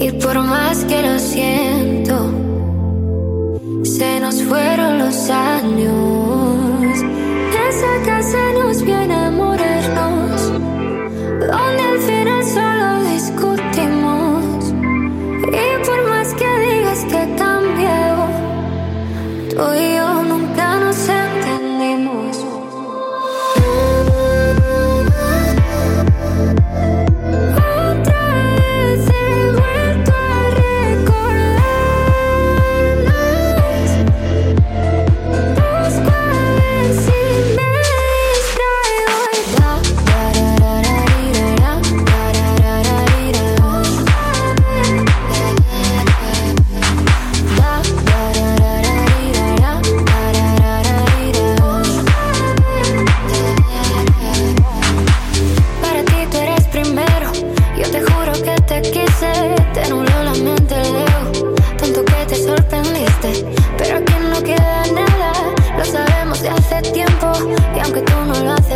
Y por más que lo siento, se nos fueron los años. Esa casa nos viene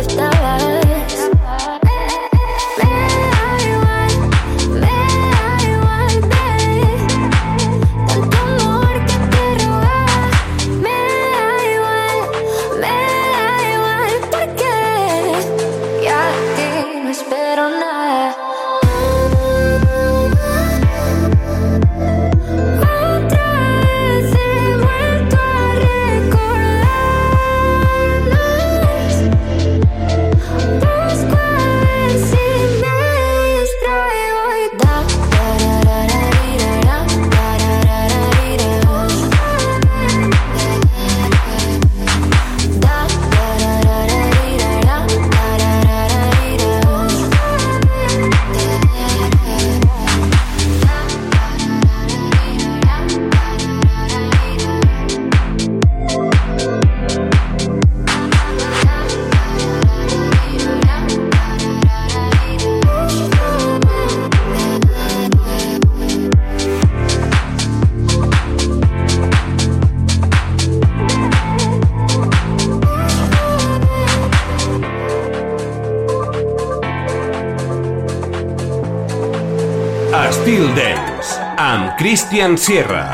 left out Sebastián Sierra.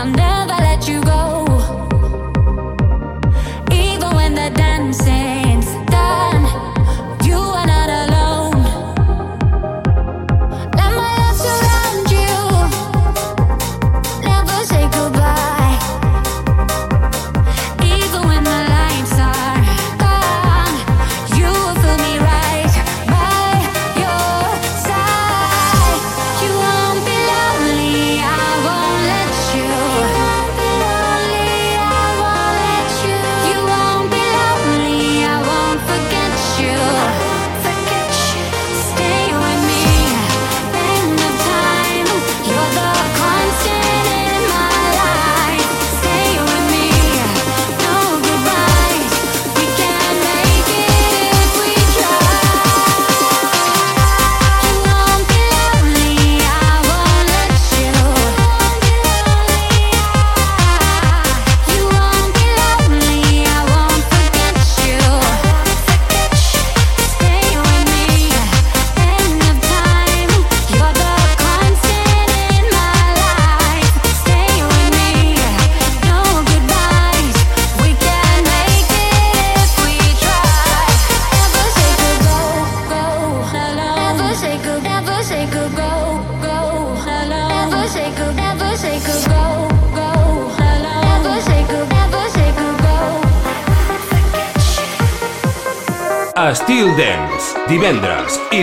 I never let you go.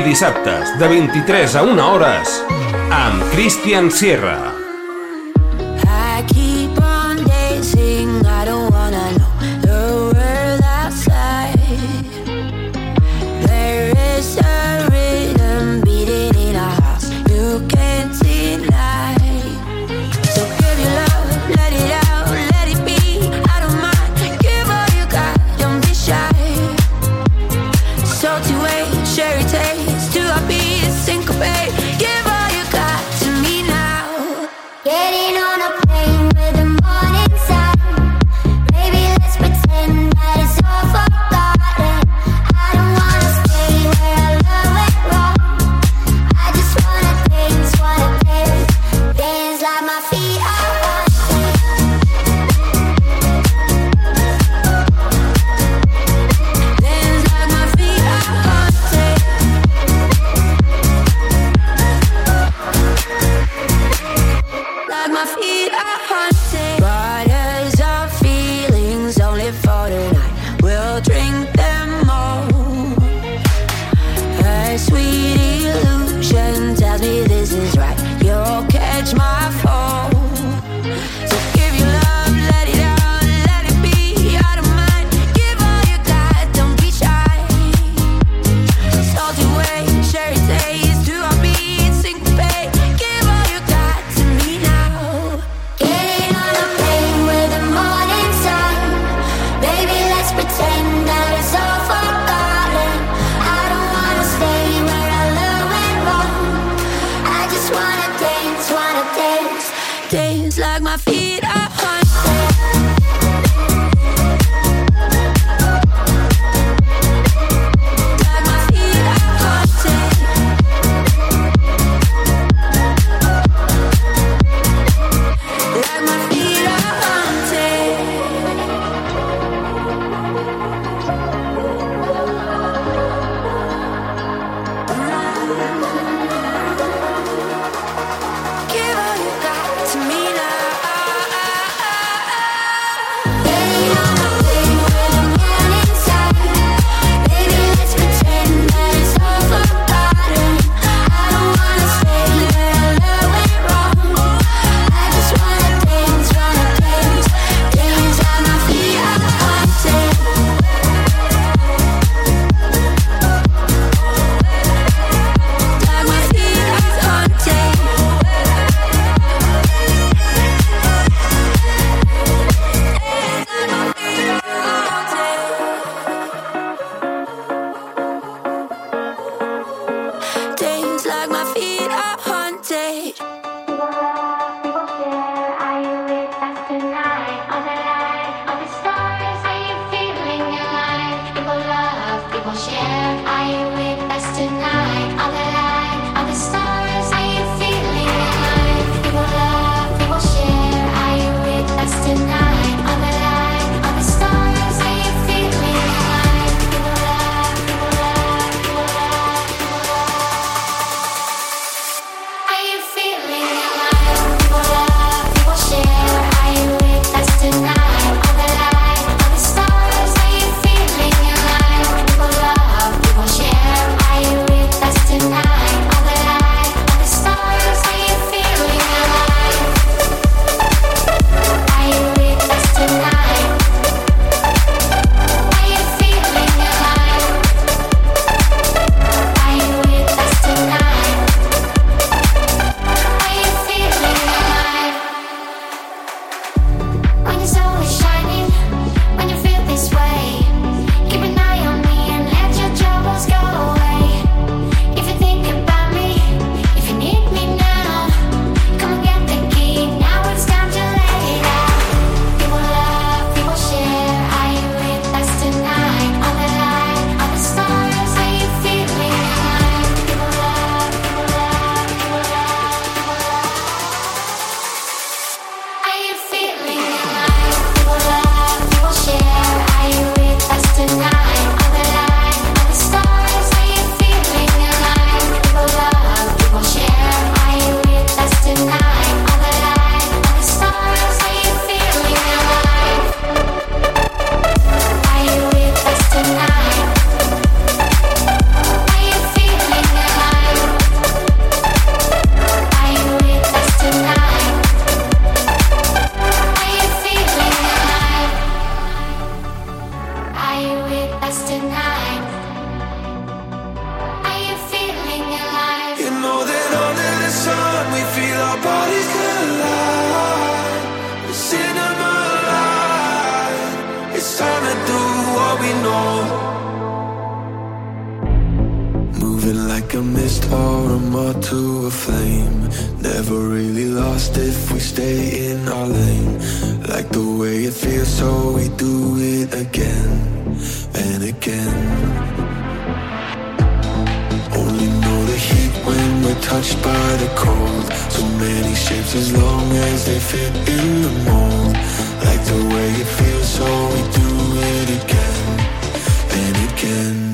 Dissabtes de 23 a 1 hores amb Christian Sierra. in. Only know the heat when we're touched by the cold. So many shapes as long as they fit in the mold. Like the way it feels, so we do it again and again.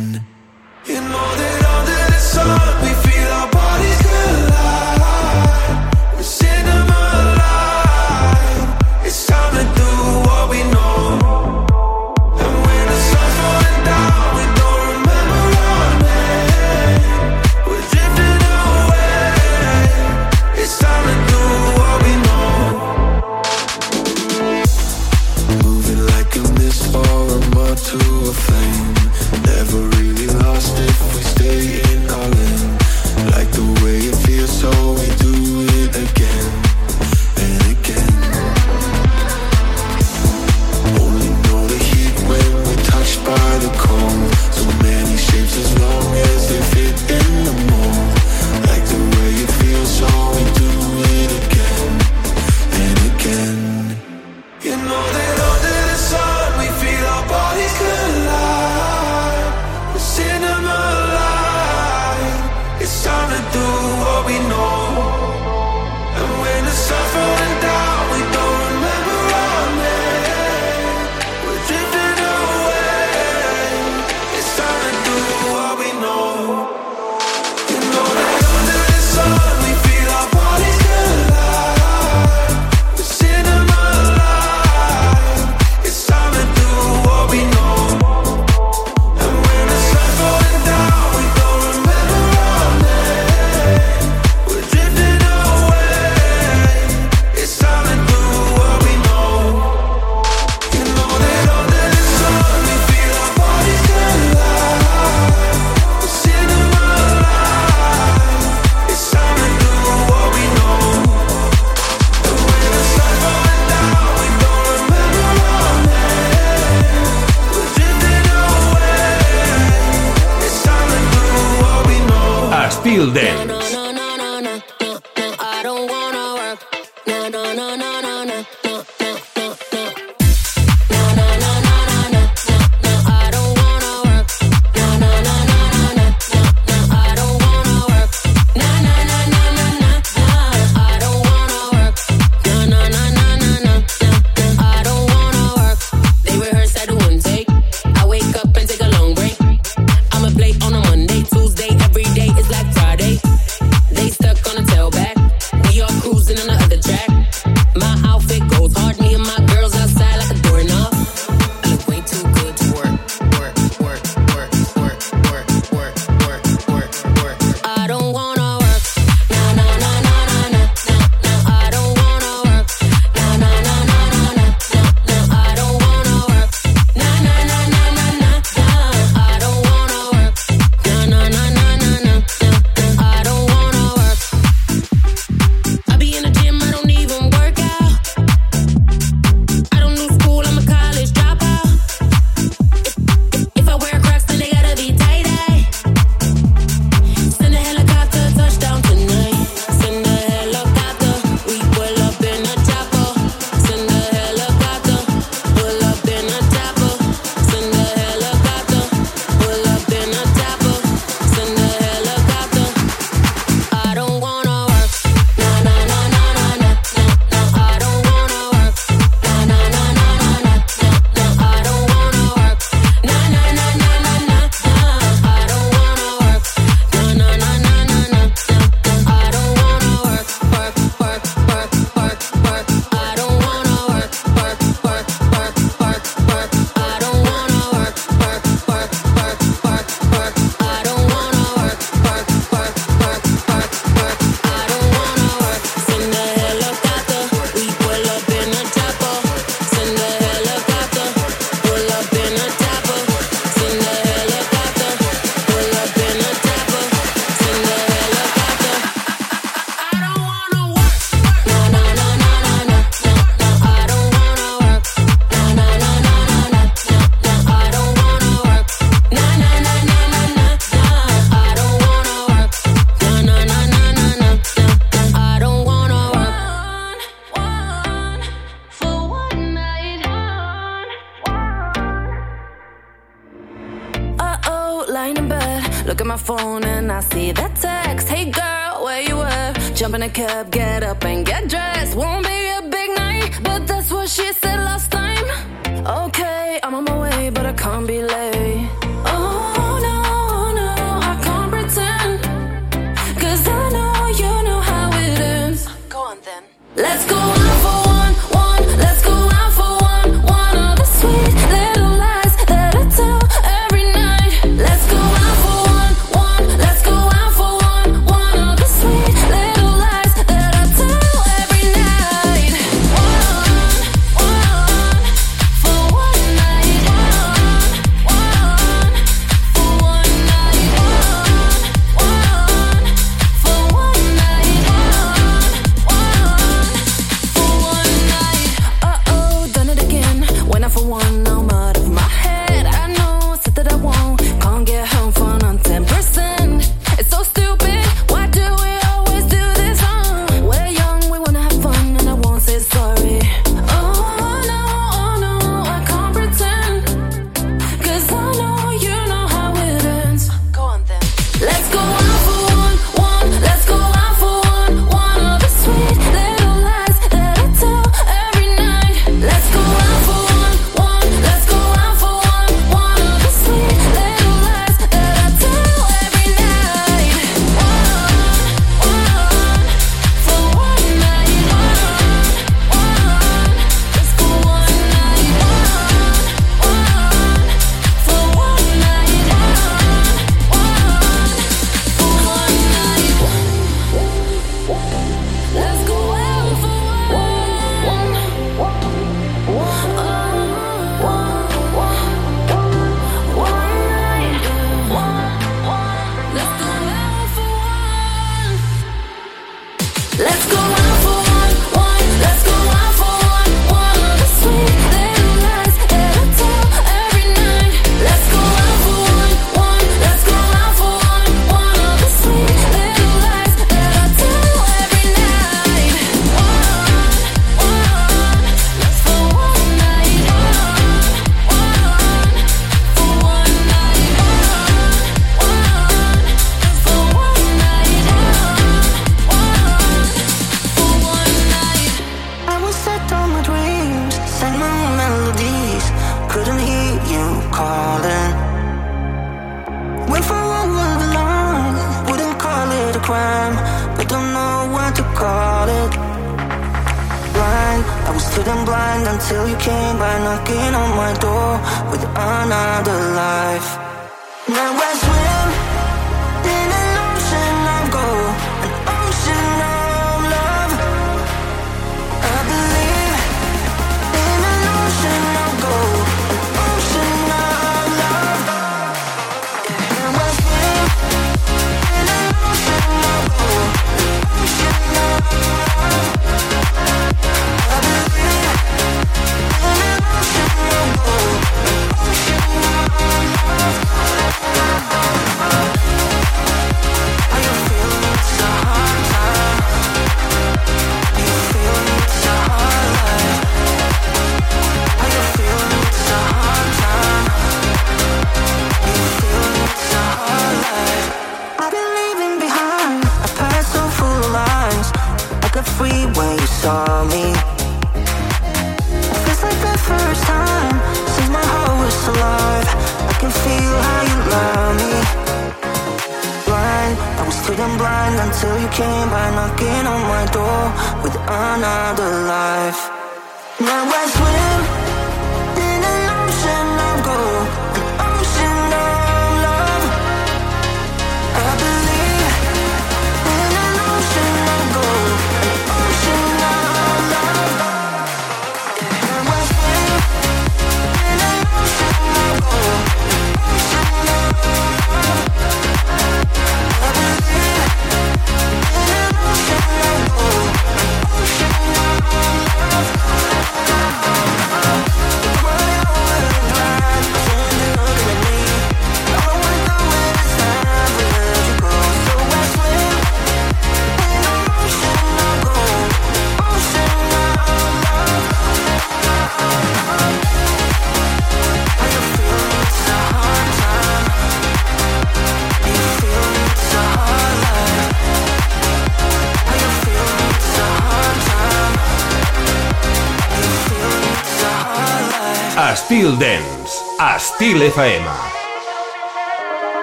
FM.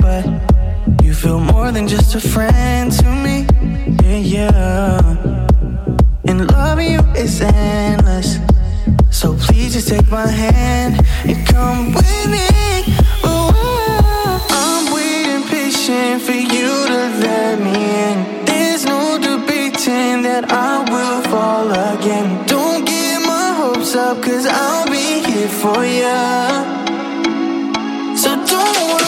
but you feel more than just a friend to me. Yeah, yeah. And loving you is endless. So please just take my hand and come with me. Oh, I'm waiting patient for you to let me in. There's no debating that I will fall again. Don't get my hopes up, cause I'll be here for ya. So don't worry.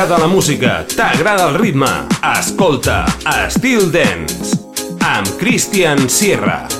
t'agrada la música, t'agrada el ritme, escolta Still Dance amb Christian Sierra.